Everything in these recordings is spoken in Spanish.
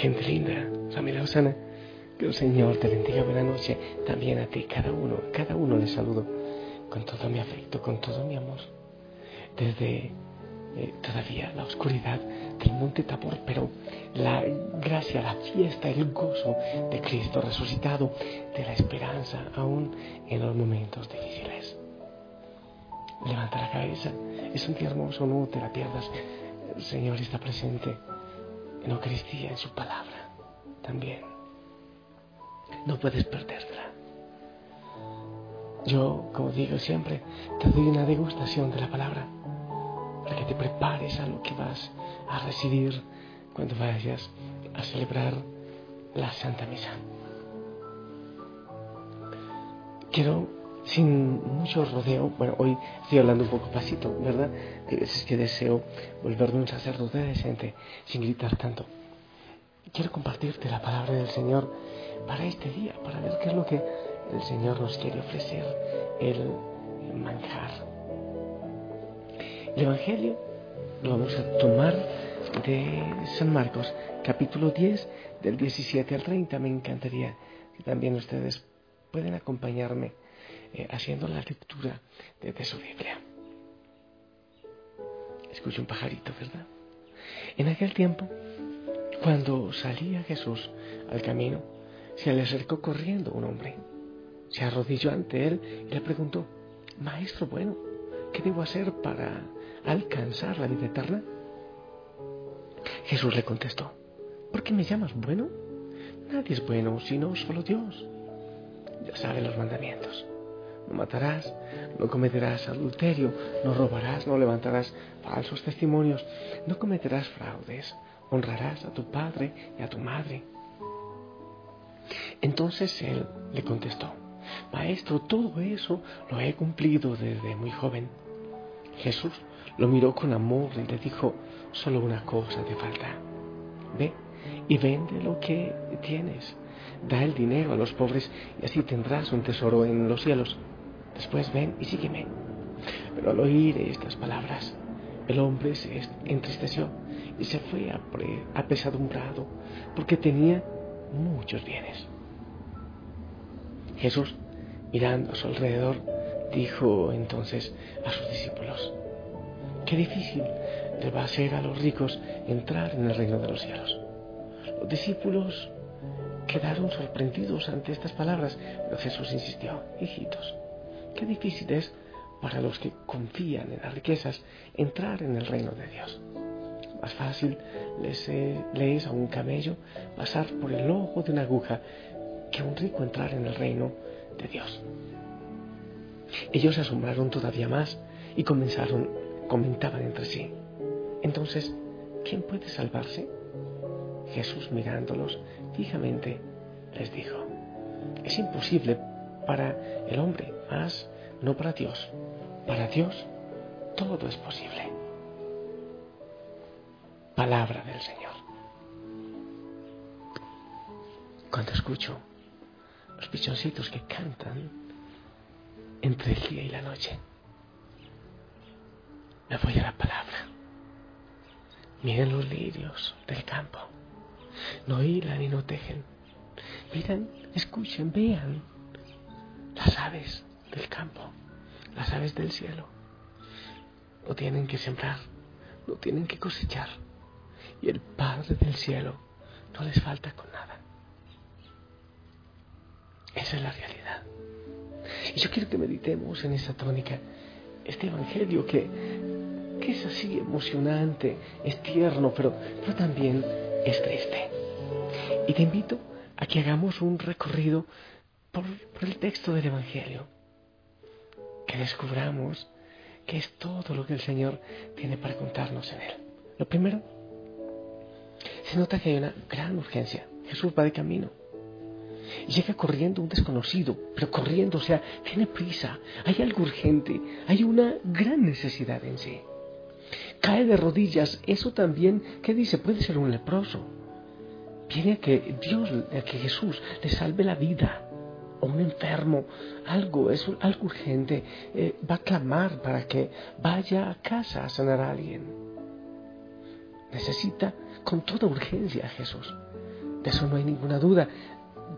Gente linda, familia Osana, que el Señor te bendiga. Buena noche también a ti, cada uno, cada uno les saludo con todo mi afecto, con todo mi amor. Desde eh, todavía la oscuridad del monte Tabor, pero la gracia, la fiesta, el gozo de Cristo resucitado, de la esperanza aún en los momentos difíciles. Levanta la cabeza, es un día hermoso, no te la pierdas. El Señor está presente en Eucaristía, en su palabra también. No puedes perdértela. Yo, como digo siempre, te doy una degustación de la palabra para que te prepares a lo que vas a recibir cuando vayas a celebrar la Santa Misa. Quiero, sin mucho rodeo, bueno, hoy estoy hablando un poco pasito, ¿verdad? Hay veces que deseo volverme un sacerdote decente, sin gritar tanto. Quiero compartirte la palabra del Señor para este día, para ver qué es lo que el Señor nos quiere ofrecer, el manjar. El Evangelio lo vamos a tomar de San Marcos, capítulo 10, del 17 al 30. Me encantaría que también ustedes pueden acompañarme eh, haciendo la lectura de, de su Biblia. Escucha un pajarito, ¿verdad? En aquel tiempo, cuando salía Jesús al camino, se le acercó corriendo un hombre. Se arrodilló ante él y le preguntó, Maestro bueno, ¿qué debo hacer para alcanzar la vida eterna? Jesús le contestó, ¿por qué me llamas bueno? Nadie es bueno sino solo Dios. Ya saben los mandamientos. No matarás, no cometerás adulterio, no robarás, no levantarás falsos testimonios, no cometerás fraudes, honrarás a tu padre y a tu madre. Entonces él le contestó, Maestro, todo eso lo he cumplido desde muy joven. Jesús lo miró con amor y le dijo, solo una cosa te falta. Ve y vende lo que tienes. Da el dinero a los pobres y así tendrás un tesoro en los cielos. Después ven y sígueme. Pero al oír estas palabras, el hombre se entristeció y se fue apesadumbrado porque tenía muchos bienes. Jesús, mirando a su alrededor, dijo entonces a sus discípulos, qué difícil le va a ser a los ricos entrar en el reino de los cielos. Los discípulos quedaron sorprendidos ante estas palabras, pero Jesús insistió, hijitos, qué difícil es para los que confían en las riquezas entrar en el reino de Dios. Más fácil les, es a un camello pasar por el ojo de una aguja que a un rico entrar en el reino de Dios. Ellos se asombraron todavía más y comenzaron, comentaban entre sí. Entonces, ¿quién puede salvarse? Jesús mirándolos fijamente les dijo, es imposible para el hombre, no para Dios. Para Dios todo es posible. Palabra del Señor. Cuando escucho los pichoncitos que cantan entre el día y la noche, me voy a la palabra. Miren los lirios del campo. No hilan y no tejen. Miren, escuchen, vean las aves del campo, las aves del cielo. No tienen que sembrar, no tienen que cosechar. Y el Padre del cielo no les falta con nada. Esa es la realidad. Y yo quiero que meditemos en esta tónica, este Evangelio que, que es así emocionante, es tierno, pero, pero también es triste. Y te invito a que hagamos un recorrido por, el texto del Evangelio, que descubramos qué es todo lo que el Señor tiene para contarnos en él. Lo primero, se nota que hay una gran urgencia. Jesús va de camino. Llega corriendo un desconocido, pero corriendo, o sea, tiene prisa, hay algo urgente, hay una gran necesidad en sí. Cae de rodillas, eso también, ¿qué dice? Puede ser un leproso. Viene a que Dios, a que Jesús le salve la vida o un enfermo, algo, es algo urgente, eh, va a clamar para que vaya a casa a sanar a alguien. Necesita con toda urgencia a Jesús. De eso no hay ninguna duda,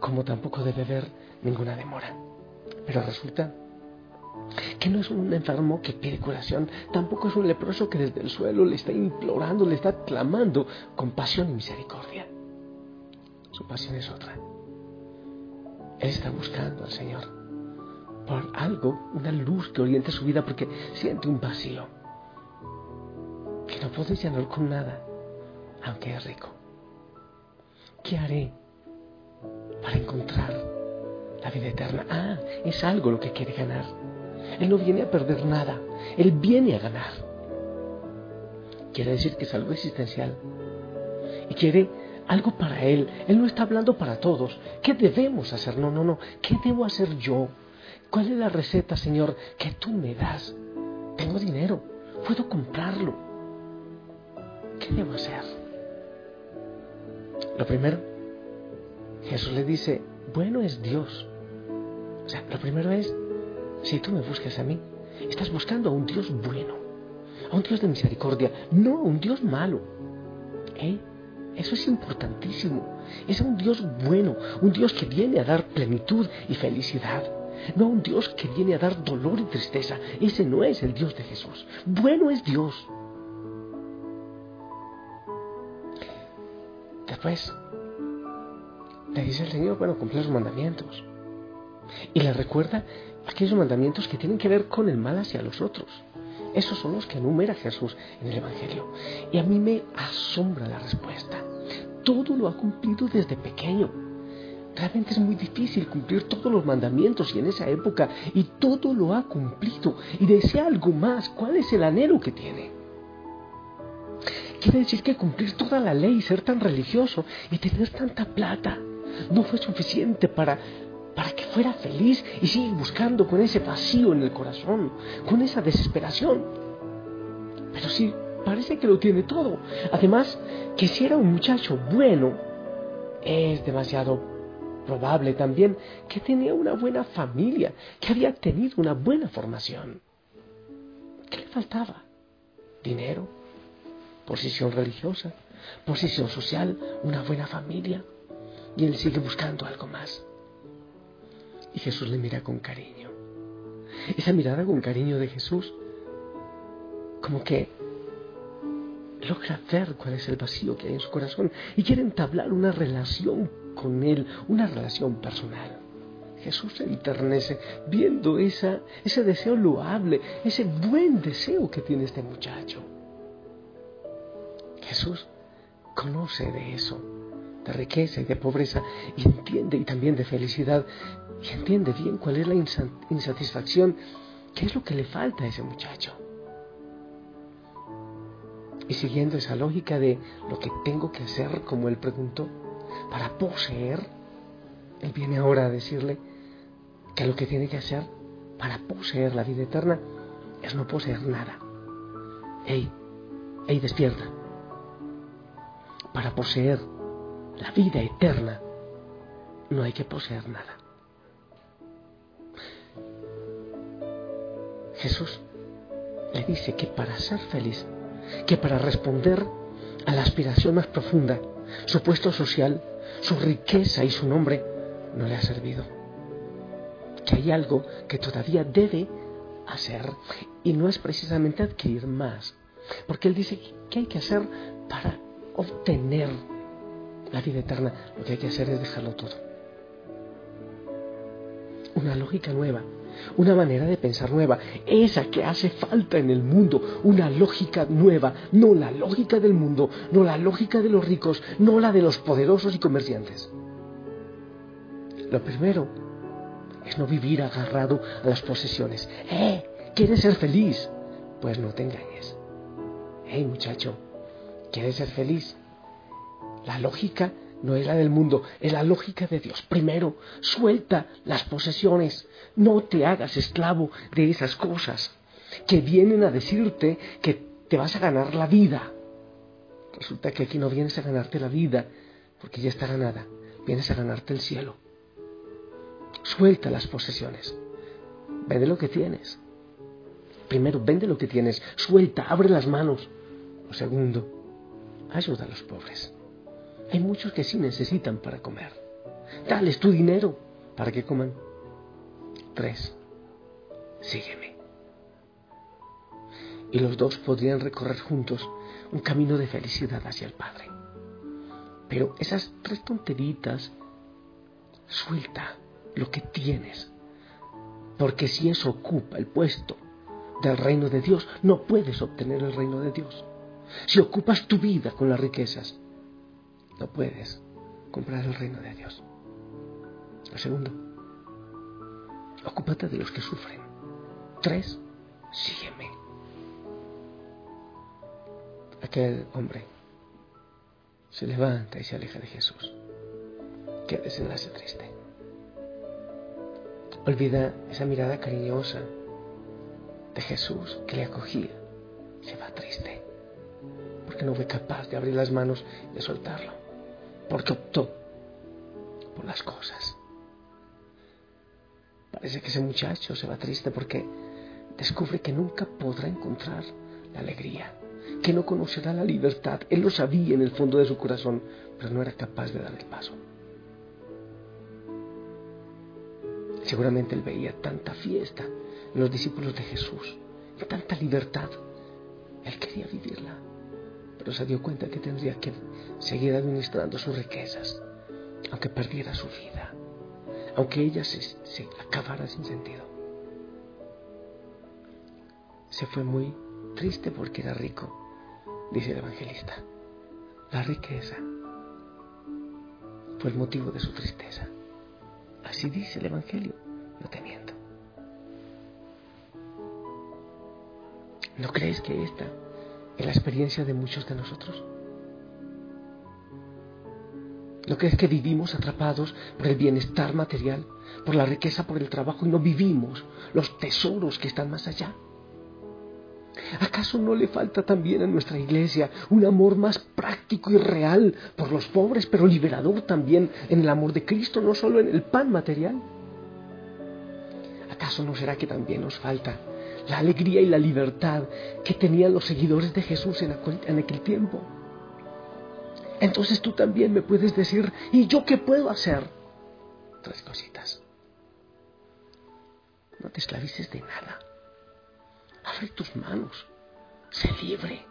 como tampoco debe haber ninguna demora. Pero resulta que no es un enfermo que pide curación, tampoco es un leproso que desde el suelo le está implorando, le está clamando con pasión y misericordia. Su pasión es otra. Él está buscando al Señor por algo, una luz que oriente su vida porque siente un vacío que no puede llenar con nada, aunque es rico. ¿Qué haré para encontrar la vida eterna? Ah, es algo lo que quiere ganar. Él no viene a perder nada, Él viene a ganar. Quiere decir que es algo existencial. Y quiere algo para Él. Él no está hablando para todos. ¿Qué debemos hacer? No, no, no. ¿Qué debo hacer yo? ¿Cuál es la receta, Señor, que tú me das? Tengo dinero. Puedo comprarlo. ¿Qué debo hacer? Lo primero, Jesús le dice, bueno es Dios. O sea, lo primero es, si tú me buscas a mí, estás buscando a un Dios bueno, a un Dios de misericordia, no a un Dios malo. ¿Eh? Eso es importantísimo. Es un Dios bueno, un Dios que viene a dar plenitud y felicidad. No un Dios que viene a dar dolor y tristeza. Ese no es el Dios de Jesús. Bueno es Dios. Después, le dice el Señor, bueno, cumple los mandamientos. Y le recuerda aquellos mandamientos que tienen que ver con el mal hacia los otros. Esos son los que enumera Jesús en el Evangelio. Y a mí me asombra la respuesta. Todo lo ha cumplido desde pequeño. Realmente es muy difícil cumplir todos los mandamientos y en esa época y todo lo ha cumplido y desea algo más. ¿Cuál es el anhelo que tiene? Quiere decir que cumplir toda la ley, ser tan religioso y tener tanta plata no fue suficiente para para que fuera feliz y sigue buscando con ese vacío en el corazón, con esa desesperación. Pero sí, parece que lo tiene todo. Además, que si era un muchacho bueno, es demasiado probable también que tenía una buena familia, que había tenido una buena formación. ¿Qué le faltaba? Dinero, posición religiosa, posición social, una buena familia. Y él sigue buscando algo más. Y Jesús le mira con cariño. Esa mirada con cariño de Jesús, como que logra ver cuál es el vacío que hay en su corazón y quiere entablar una relación con Él, una relación personal. Jesús se enternece viendo esa, ese deseo loable, ese buen deseo que tiene este muchacho. Jesús conoce de eso, de riqueza y de pobreza, y entiende y también de felicidad, y entiende bien cuál es la insatisfacción, qué es lo que le falta a ese muchacho. Y siguiendo esa lógica de lo que tengo que hacer, como él preguntó, para poseer, él viene ahora a decirle que lo que tiene que hacer para poseer la vida eterna es no poseer nada. Ey, ey, despierta. Para poseer la vida eterna no hay que poseer nada. Jesús le dice que para ser feliz, que para responder a la aspiración más profunda, su puesto social, su riqueza y su nombre, no le ha servido. Que hay algo que todavía debe hacer y no es precisamente adquirir más, porque él dice que hay que hacer para obtener la vida eterna. Lo que hay que hacer es dejarlo todo. Una lógica nueva una manera de pensar nueva, esa que hace falta en el mundo, una lógica nueva, no la lógica del mundo, no la lógica de los ricos, no la de los poderosos y comerciantes. Lo primero es no vivir agarrado a las posesiones. ¡Eh! ¿Quieres ser feliz? Pues no te engañes. ¡Hey muchacho! ¿Quieres ser feliz? La lógica no es la del mundo, es la lógica de Dios. Primero, suelta las posesiones. No te hagas esclavo de esas cosas que vienen a decirte que te vas a ganar la vida. Resulta que aquí no vienes a ganarte la vida porque ya está ganada. Vienes a ganarte el cielo. Suelta las posesiones. Vende lo que tienes. Primero, vende lo que tienes. Suelta, abre las manos. Lo segundo, ayuda a los pobres. Hay muchos que sí necesitan para comer. Dales tu dinero para que coman. Tres, sígueme. Y los dos podrían recorrer juntos un camino de felicidad hacia el Padre. Pero esas tres tonteritas, suelta lo que tienes. Porque si eso ocupa el puesto del reino de Dios, no puedes obtener el reino de Dios. Si ocupas tu vida con las riquezas, no puedes comprar el reino de Dios. Lo segundo, ocúpate de los que sufren. Tres, sígueme. Aquel hombre se levanta y se aleja de Jesús. Qué desenlace triste. Olvida esa mirada cariñosa de Jesús que le acogía. Se va triste porque no fue capaz de abrir las manos y de soltarlo porque optó por las cosas. Parece que ese muchacho se va triste porque descubre que nunca podrá encontrar la alegría, que no conocerá la libertad. Él lo sabía en el fondo de su corazón, pero no era capaz de dar el paso. Seguramente él veía tanta fiesta en los discípulos de Jesús, tanta libertad. Él quería vivirla pero se dio cuenta que tendría que seguir administrando sus riquezas, aunque perdiera su vida, aunque ella se, acabara sin sentido. Se fue muy triste porque era rico, dice el evangelista. La riqueza fue el motivo de su tristeza. Así dice el Evangelio, no te miento. ¿No crees que esta en la experiencia de muchos de nosotros. ¿No crees que vivimos atrapados por el bienestar material, por la riqueza, por el trabajo y no vivimos los tesoros que están más allá? ¿Acaso no le falta también a nuestra iglesia un amor más práctico y real por los pobres, pero liberador también en el amor de Cristo, no solo en el pan material? ¿Acaso no será que también nos falta la alegría y la libertad que tenían los seguidores de Jesús en aquel, tiempo. Entonces tú también me puedes decir, ¿y yo qué puedo hacer? Tres cositas. No te esclavices de nada. Abre tus manos. Sé libre.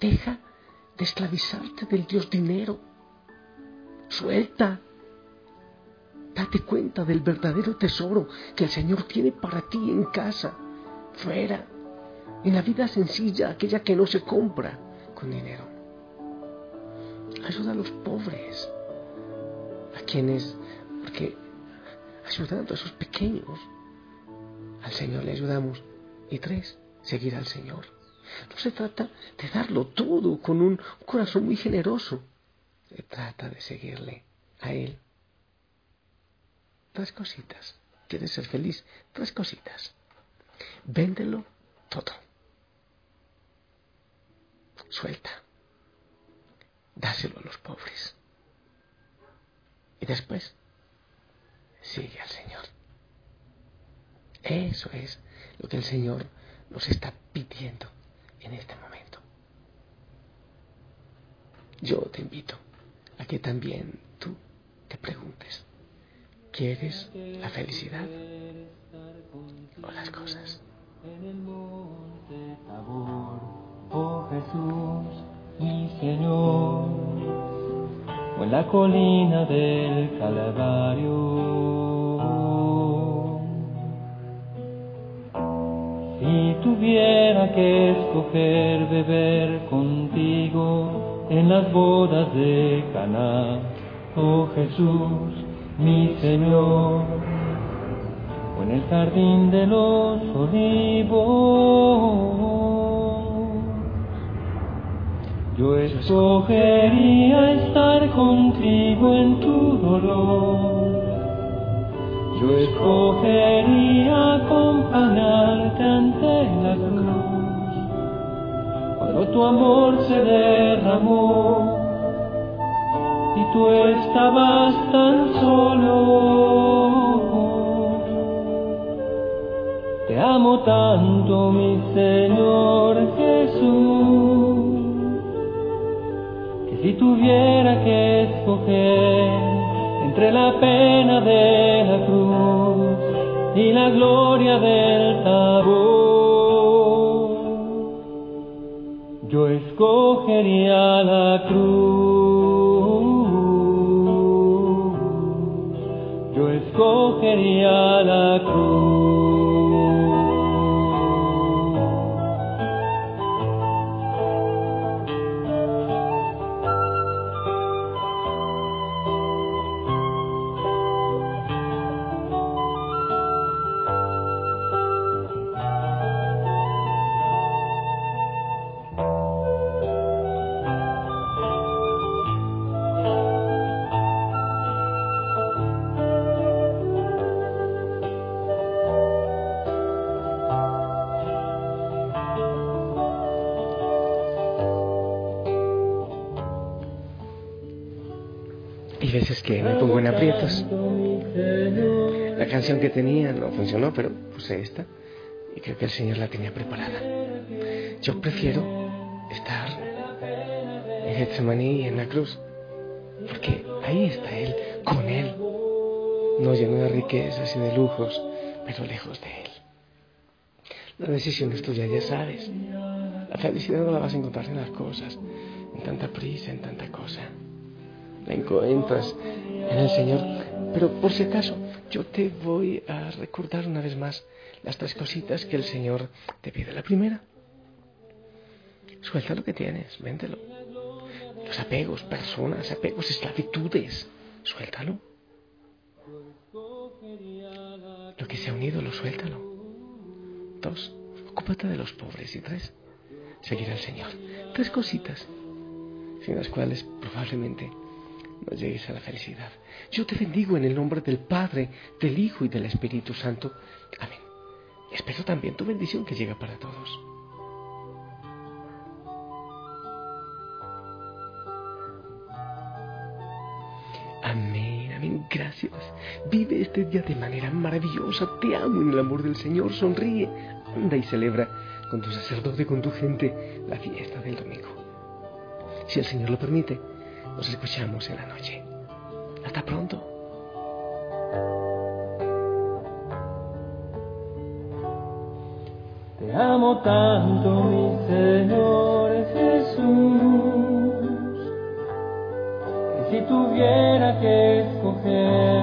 Deja de esclavizarte del Dios dinero. Suelta. Date cuenta del verdadero tesoro que el Señor tiene para ti en casa fuera, en la vida sencilla, aquella que no se compra con dinero. Ayuda a los pobres, a quienes, porque ayudando a esos pequeños, al Señor le ayudamos. Y tres, seguir al Señor. No se trata de darlo todo con un corazón muy generoso. Se trata de seguirle a Él. Tres cositas. ¿Quieres ser feliz? Tres cositas. Véndelo todo. Suelta. Dáselo a los pobres. Y después, sigue al Señor. Eso es lo que el Señor nos está pidiendo en este momento. Yo te invito a que también tú te preguntes, ¿quieres la felicidad o las cosas? en el monte Tabor, oh Jesús, mi Señor, o en la colina del Calvario. si tuviera que escoger beber contigo en las bodas de Caná, oh Jesús, mi Señor, o en el jardín de los olivos. Yo escogería estar contigo en tu dolor. Yo escogería acompañarte ante la cruz. Cuando tu amor se derramó tú estabas tan solo. Te amo tanto, mi Señor Jesús si tuviera que escoger entre la pena de la cruz y la gloria del tabor, yo escogería la cruz, escogería la cruz. Veces que me pongo en aprietos. La canción que tenía no funcionó, pero puse esta y creo que el Señor la tenía preparada. Yo prefiero estar en Getsemaní y en la cruz, porque ahí está Él, con Él, no lleno de riquezas y de lujos, pero lejos de Él. La decisión es tuya, ya sabes. La felicidad no la vas a encontrar en las cosas, en tanta prisa, en tanta cosa encuentras en el Señor. Pero por si acaso, yo te voy a recordar una vez más las tres cositas que el Señor te pide. La primera, suelta lo que tienes, véndelo. Los apegos, personas, apegos, esclavitudes, suéltalo. Lo que se ha unido, lo suéltalo. Dos, ocúpate de los pobres. Y tres, seguir al Señor. Tres cositas, sin las cuales probablemente no llegues a la felicidad. Yo te bendigo en el nombre del Padre, del Hijo y del Espíritu Santo. Amén. Espero también tu bendición que llega para todos. Amén, amén, gracias. Vive este día de manera maravillosa. Te amo en el amor del Señor. Sonríe, anda y celebra con tu sacerdote, con tu gente, la fiesta del domingo. Si el Señor lo permite, nos escuchamos en la noche. Hasta pronto. Te amo tanto, mi Señor Jesús, que si tuviera que escoger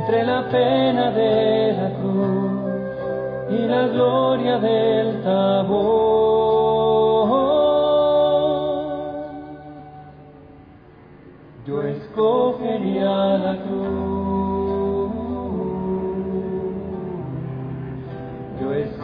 entre la pena de la cruz y la gloria del tabor,